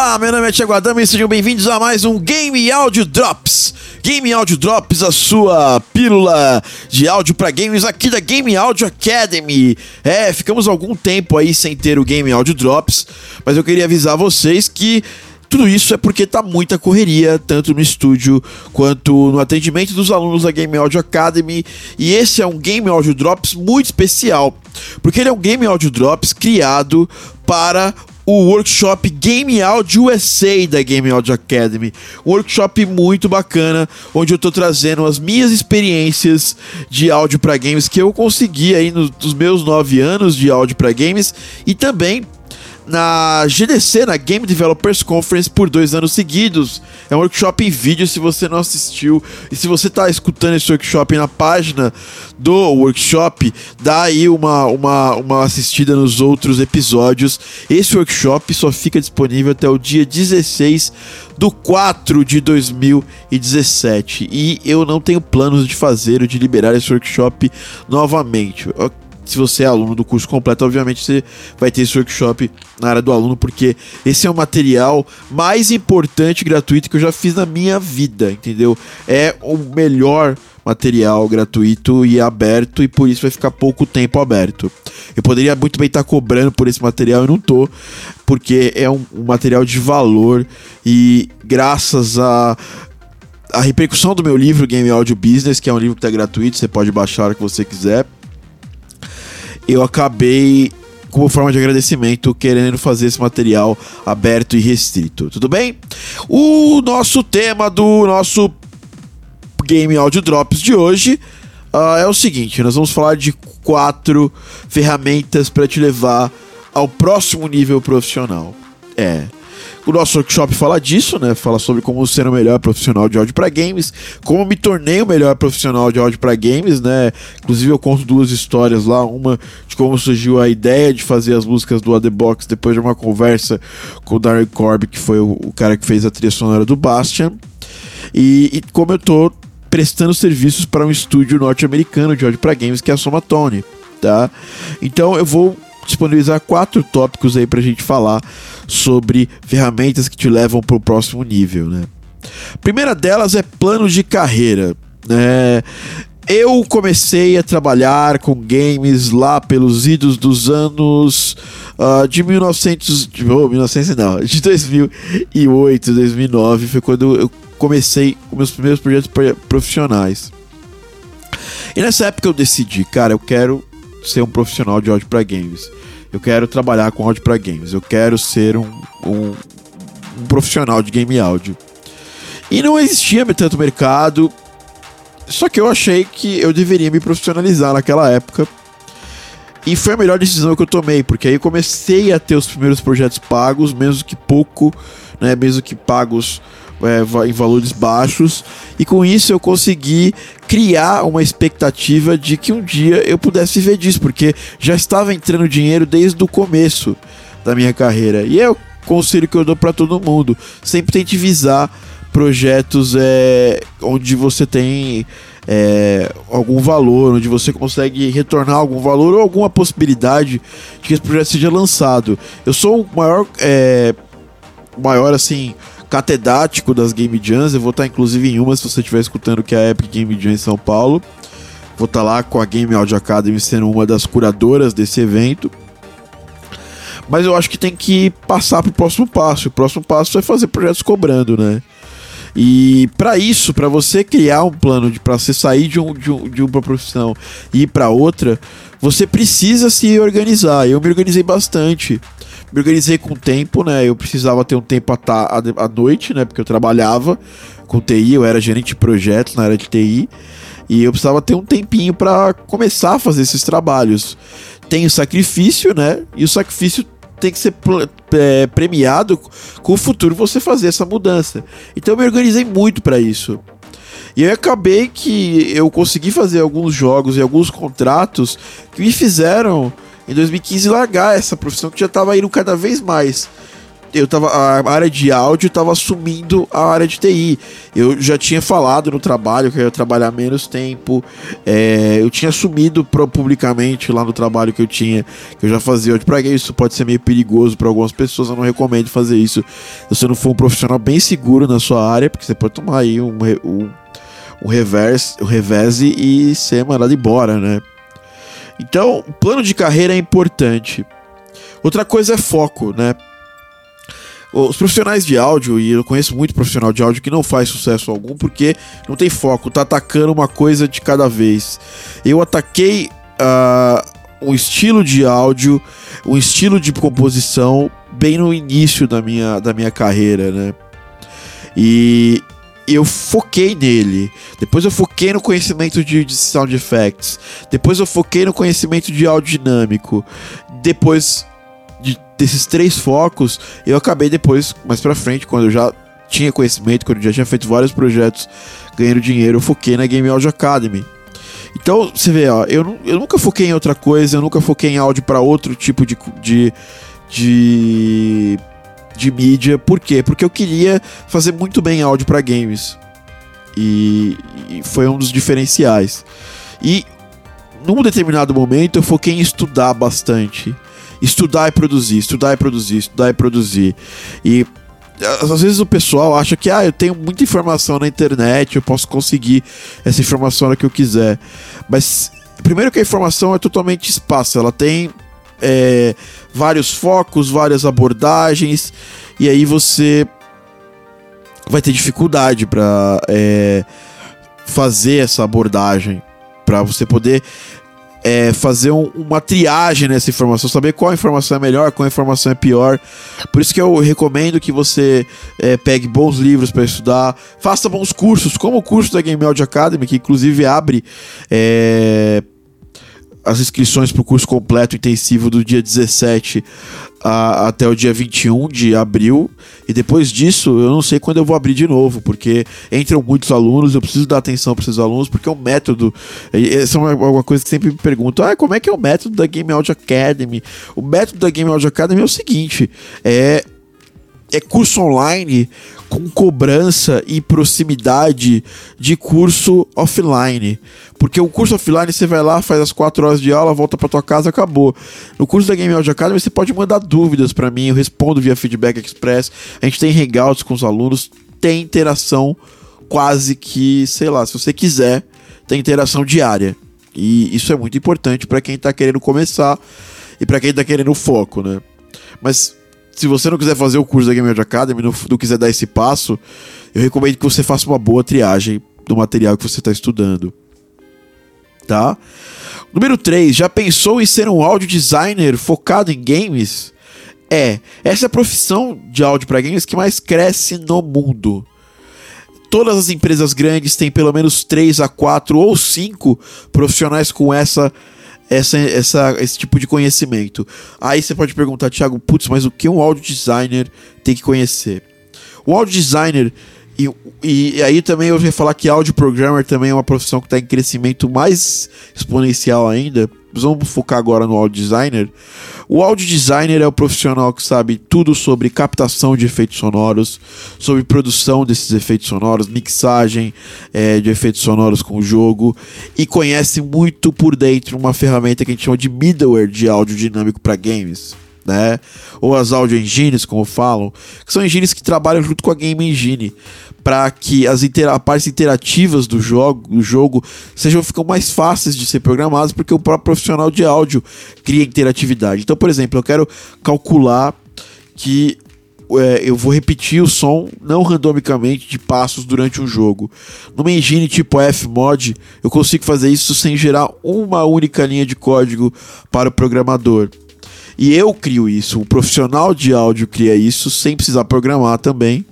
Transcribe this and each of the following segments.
Olá, meu nome é Thiago Adama e sejam bem-vindos a mais um Game Audio Drops. Game Audio Drops, a sua pílula de áudio para games aqui da Game Audio Academy. É, ficamos algum tempo aí sem ter o Game Audio Drops, mas eu queria avisar vocês que tudo isso é porque tá muita correria, tanto no estúdio quanto no atendimento dos alunos da Game Audio Academy. E esse é um Game Audio Drops muito especial, porque ele é um Game Audio Drops criado para o workshop Game Audio USA da Game Audio Academy. Um workshop muito bacana, onde eu estou trazendo as minhas experiências de áudio para games que eu consegui aí nos meus nove anos de áudio para games e também na GDC, na Game Developers Conference, por dois anos seguidos. É um workshop em vídeo se você não assistiu. E se você está escutando esse workshop na página do workshop, dá aí uma, uma, uma assistida nos outros episódios. Esse workshop só fica disponível até o dia 16 do 4 de 2017. E eu não tenho planos de fazer ou de liberar esse workshop novamente se você é aluno do curso completo, obviamente você vai ter esse workshop na área do aluno, porque esse é o material mais importante gratuito que eu já fiz na minha vida, entendeu? É o melhor material gratuito e aberto e por isso vai ficar pouco tempo aberto. Eu poderia muito bem estar cobrando por esse material e não tô, porque é um, um material de valor e graças a a repercussão do meu livro Game Audio Business, que é um livro que está gratuito, você pode baixar hora que você quiser eu acabei, como forma de agradecimento, querendo fazer esse material aberto e restrito. Tudo bem? O nosso tema do nosso Game Audio Drops de hoje uh, é o seguinte: nós vamos falar de quatro ferramentas para te levar ao próximo nível profissional. É. O nosso workshop fala disso, né? Fala sobre como ser o melhor profissional de áudio para games, como me tornei o melhor profissional de áudio para games, né? Inclusive eu conto duas histórias lá, uma de como surgiu a ideia de fazer as músicas do The Box depois de uma conversa com o Darren Corb, que foi o, cara que fez a trilha sonora do Bastion, e, e como eu tô prestando serviços para um estúdio norte-americano de áudio para games que é a Somatone, tá? Então eu vou disponibilizar quatro tópicos aí pra gente falar sobre ferramentas que te levam pro próximo nível, né? Primeira delas é plano de carreira. né? eu comecei a trabalhar com games lá pelos idos dos anos uh, de 1900, de, oh, 1900 não, de 2008, 2009 foi quando eu comecei os meus primeiros projetos profissionais. E nessa época eu decidi, cara, eu quero ser um profissional de áudio para games. Eu quero trabalhar com áudio para games. Eu quero ser um, um, um, profissional de game áudio. E não existia tanto mercado. Só que eu achei que eu deveria me profissionalizar naquela época. E foi a melhor decisão que eu tomei, porque aí eu comecei a ter os primeiros projetos pagos, mesmo que pouco, né, mesmo que pagos é, em valores baixos, e com isso eu consegui criar uma expectativa de que um dia eu pudesse viver disso, porque já estava entrando dinheiro desde o começo da minha carreira. E é o conselho que eu dou para todo mundo: sempre tente visar projetos é, onde você tem é, algum valor, onde você consegue retornar algum valor ou alguma possibilidade de que esse projeto seja lançado. Eu sou o maior, é, maior assim, catedrático das Game Jams. Eu vou estar inclusive em uma se você estiver escutando que é a Epic Game Jam em São Paulo. Vou estar lá com a Game Audio Academy sendo uma das curadoras desse evento. Mas eu acho que tem que passar para o próximo passo. O próximo passo é fazer projetos cobrando, né? E para isso, para você criar um plano de para você sair de, um, de, um, de uma profissão e ir para outra, você precisa se organizar. Eu me organizei bastante me organizei com o tempo, né? Eu precisava ter um tempo à, à noite, né? Porque eu trabalhava com TI, eu era gerente de projetos na área de TI. E eu precisava ter um tempinho para começar a fazer esses trabalhos. Tem o sacrifício, né? E o sacrifício tem que ser é, premiado com o futuro você fazer essa mudança. Então eu me organizei muito para isso. E eu acabei que eu consegui fazer alguns jogos e alguns contratos que me fizeram em 2015 largar essa profissão que já estava indo cada vez mais eu tava, a área de áudio estava assumindo a área de TI. Eu já tinha falado no trabalho que eu ia trabalhar menos tempo. É, eu tinha assumido pro, publicamente lá no trabalho que eu tinha, que eu já fazia áudio para isso pode ser meio perigoso para algumas pessoas. Eu não recomendo fazer isso se você não for um profissional bem seguro na sua área, porque você pode tomar aí um, um, um reverse, um revese e ser mandado embora, né? Então, plano de carreira é importante. Outra coisa é foco, né? Os profissionais de áudio, e eu conheço muito profissional de áudio que não faz sucesso algum porque não tem foco, tá atacando uma coisa de cada vez. Eu ataquei uh, um estilo de áudio, um estilo de composição bem no início da minha, da minha carreira, né? E eu foquei nele. Depois eu foquei no conhecimento de, de sound effects. Depois eu foquei no conhecimento de áudio dinâmico. Depois de, desses três focos, eu acabei depois, mais pra frente, quando eu já tinha conhecimento, quando eu já tinha feito vários projetos ganhando dinheiro, eu foquei na Game Audio Academy. Então, você vê, ó, eu, eu nunca foquei em outra coisa, eu nunca foquei em áudio para outro tipo de, de, de, de mídia. Por quê? Porque eu queria fazer muito bem áudio para games. E, e foi um dos diferenciais. E num determinado momento eu foquei em estudar bastante estudar e produzir, estudar e produzir, estudar e produzir. E às vezes o pessoal acha que ah, eu tenho muita informação na internet, eu posso conseguir essa informação a hora que eu quiser. Mas primeiro que a informação é totalmente espaço, ela tem é, vários focos, várias abordagens, e aí você vai ter dificuldade para é, fazer essa abordagem, para você poder é, fazer um, uma triagem nessa informação, saber qual informação é melhor, qual informação é pior. Por isso que eu recomendo que você é, pegue bons livros para estudar, faça bons cursos, como o curso da Game Audio Academy, que inclusive abre. É, as inscrições para o curso completo intensivo do dia 17 a, até o dia 21 de abril. E depois disso, eu não sei quando eu vou abrir de novo, porque entram muitos alunos, eu preciso dar atenção para esses alunos, porque o método. Essa é uma, uma, coisa que sempre me perguntam: ah, como é que é o método da Game Audio Academy? O método da Game Audio Academy é o seguinte: é, é curso online com cobrança e proximidade de curso offline. Porque o curso offline você vai lá, faz as 4 horas de aula, volta para tua casa, acabou. No curso da Game Audio Academy você pode mandar dúvidas para mim, eu respondo via Feedback Express. A gente tem hangouts com os alunos, tem interação quase que, sei lá, se você quiser, tem interação diária. E isso é muito importante para quem tá querendo começar e para quem tá querendo foco, né? Mas se você não quiser fazer o curso da Game Audio Academy, não, não quiser dar esse passo, eu recomendo que você faça uma boa triagem do material que você está estudando. Tá? Número 3. Já pensou em ser um áudio designer focado em games? É, essa é a profissão de áudio para games que mais cresce no mundo. Todas as empresas grandes têm pelo menos 3 a 4 ou 5 profissionais com essa essa, essa, esse tipo de conhecimento. Aí você pode perguntar, Thiago, putz, mas o que um audio designer tem que conhecer? O audio designer, e, e, aí também eu ia falar que audio programmer também é uma profissão que está em crescimento mais exponencial ainda. Vamos focar agora no audio designer. O audio designer é o profissional que sabe tudo sobre captação de efeitos sonoros, sobre produção desses efeitos sonoros, mixagem é, de efeitos sonoros com o jogo e conhece muito por dentro uma ferramenta que a gente chama de middleware de áudio dinâmico para games. Né? Ou as audio engines, como falam, que são engines que trabalham junto com a game engine para que as intera partes interativas do jogo, do jogo sejam ficam mais fáceis de ser programadas, porque o próprio profissional de áudio cria interatividade. Então, por exemplo, eu quero calcular que é, eu vou repetir o som não randomicamente de passos durante um jogo. Numa engine tipo Fmod, eu consigo fazer isso sem gerar uma única linha de código para o programador. E eu crio isso, o profissional de áudio cria isso sem precisar programar também.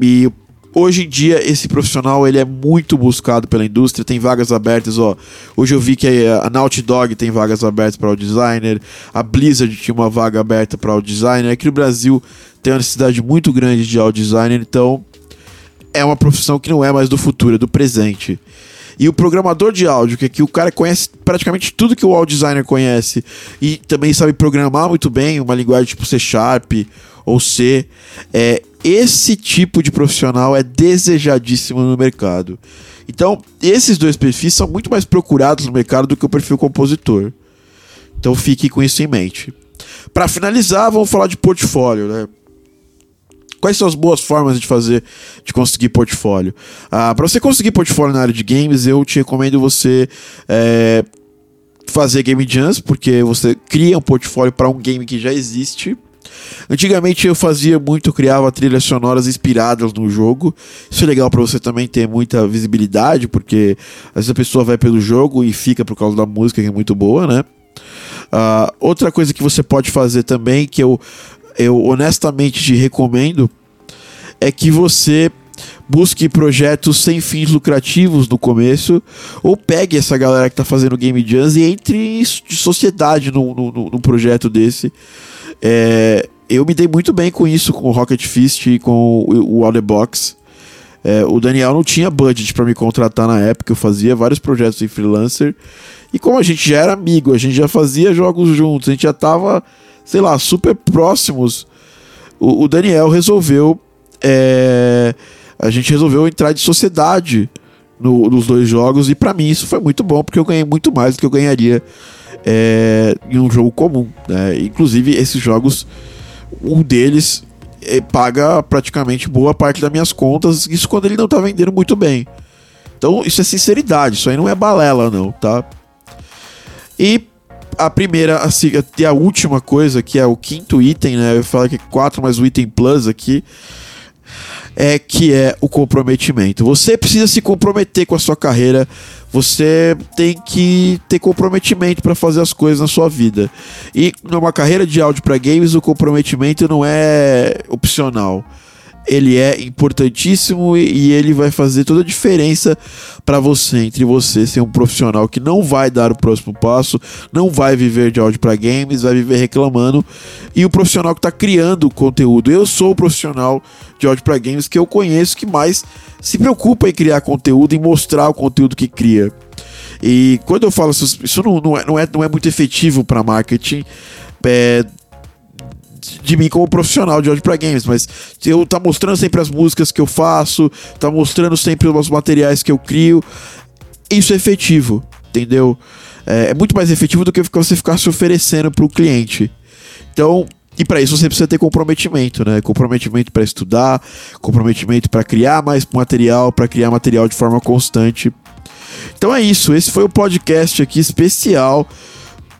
E Hoje em dia, esse profissional ele é muito buscado pela indústria, tem vagas abertas. Ó. Hoje eu vi que a Naughty Dog tem vagas abertas para o designer, a Blizzard tinha uma vaga aberta para o designer. Aqui no Brasil tem uma necessidade muito grande de audio designer, então é uma profissão que não é mais do futuro, é do presente. E o programador de áudio, que aqui o cara conhece praticamente tudo que o audio designer conhece e também sabe programar muito bem, uma linguagem tipo C Sharp ou C. É, esse tipo de profissional é desejadíssimo no mercado. Então, esses dois perfis são muito mais procurados no mercado do que o perfil compositor. Então, fique com isso em mente. Para finalizar, vamos falar de portfólio, né? Quais são as boas formas de fazer, de conseguir portfólio? Ah, para você conseguir portfólio na área de games, eu te recomendo você é, fazer game jams, porque você cria um portfólio para um game que já existe. Antigamente eu fazia muito, criava trilhas sonoras inspiradas no jogo. Isso é legal para você também ter muita visibilidade, porque às vezes a pessoa vai pelo jogo e fica por causa da música que é muito boa, né? Uh, outra coisa que você pode fazer também, que eu, eu honestamente te recomendo, é que você busque projetos sem fins lucrativos no começo, ou pegue essa galera que está fazendo Game Jams e entre em sociedade num, num, num projeto desse. É, eu me dei muito bem com isso, com o Rocket Fist e com o, o Out the Box. É, o Daniel não tinha budget para me contratar na época, eu fazia vários projetos em freelancer. E como a gente já era amigo, a gente já fazia jogos juntos, a gente já tava, sei lá, super próximos. O, o Daniel resolveu. É, a gente resolveu entrar de sociedade no, nos dois jogos, e para mim isso foi muito bom, porque eu ganhei muito mais do que eu ganharia é, em um jogo comum. Né? Inclusive, esses jogos, um deles é, paga praticamente boa parte das minhas contas, isso quando ele não tá vendendo muito bem. Então, isso é sinceridade, isso aí não é balela, não, tá? E a primeira, assim, e a última coisa, que é o quinto item, né? Eu falo que é 4 mais o item plus aqui é que é o comprometimento. Você precisa se comprometer com a sua carreira, você tem que ter comprometimento para fazer as coisas na sua vida. E numa carreira de áudio para games, o comprometimento não é opcional ele é importantíssimo e, ele vai fazer toda a diferença para você, entre você ser um profissional que não vai dar o próximo passo, não vai viver de áudio para games, vai viver reclamando, e o profissional que está criando conteúdo. Eu sou o profissional de áudio para games que eu conheço que mais se preocupa em criar conteúdo e mostrar o conteúdo que cria. E quando eu falo isso, isso não, não, é, não, é, não é muito efetivo para marketing. É, de mim como profissional de áudio para games, mas eu tá mostrando sempre as músicas que eu faço, tá mostrando sempre os materiais que eu crio. Isso é efetivo, entendeu? É, é muito mais efetivo do que você ficar se oferecendo para o cliente. Então, e para isso você precisa ter comprometimento, né? Comprometimento para estudar, comprometimento para criar mais material, para criar material de forma constante. Então é isso. Esse foi o podcast aqui especial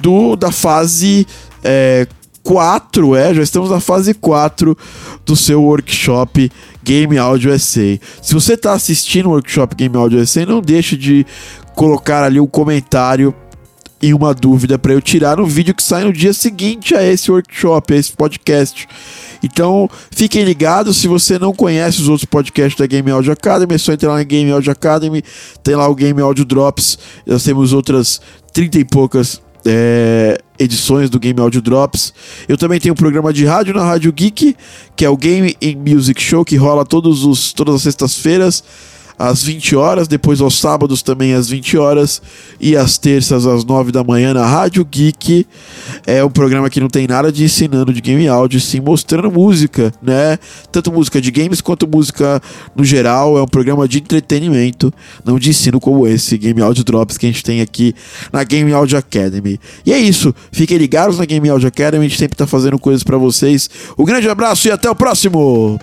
do da fase é, 4, é, já estamos na fase 4 do seu workshop Game Audio Essay. Se você está assistindo o workshop Game Audio Essay, não deixe de colocar ali um comentário e uma dúvida para eu tirar no vídeo que sai no dia seguinte a esse workshop, a esse podcast. Então, fiquem ligados, se você não conhece os outros podcasts da Game Audio Academy, é só entrar na Game Audio Academy, tem lá o Game Audio Drops, nós temos outras 30 e poucas é, edições do Game Audio Drops. Eu também tenho um programa de rádio na Rádio Geek, que é o Game and Music Show, que rola todos os, todas as sextas-feiras às 20 horas, depois aos sábados também às 20 horas e às terças às 9 da manhã na Rádio Geek. É um programa que não tem nada de ensinando de game áudio, sim mostrando música, né? Tanto música de games quanto música no geral. É um programa de entretenimento, não de ensino como esse Game Audio Drops que a gente tem aqui na Game Audio Academy. E é isso. Fiquem ligados na Game Audio Academy, a gente sempre tá fazendo coisas para vocês. Um grande abraço e até o próximo!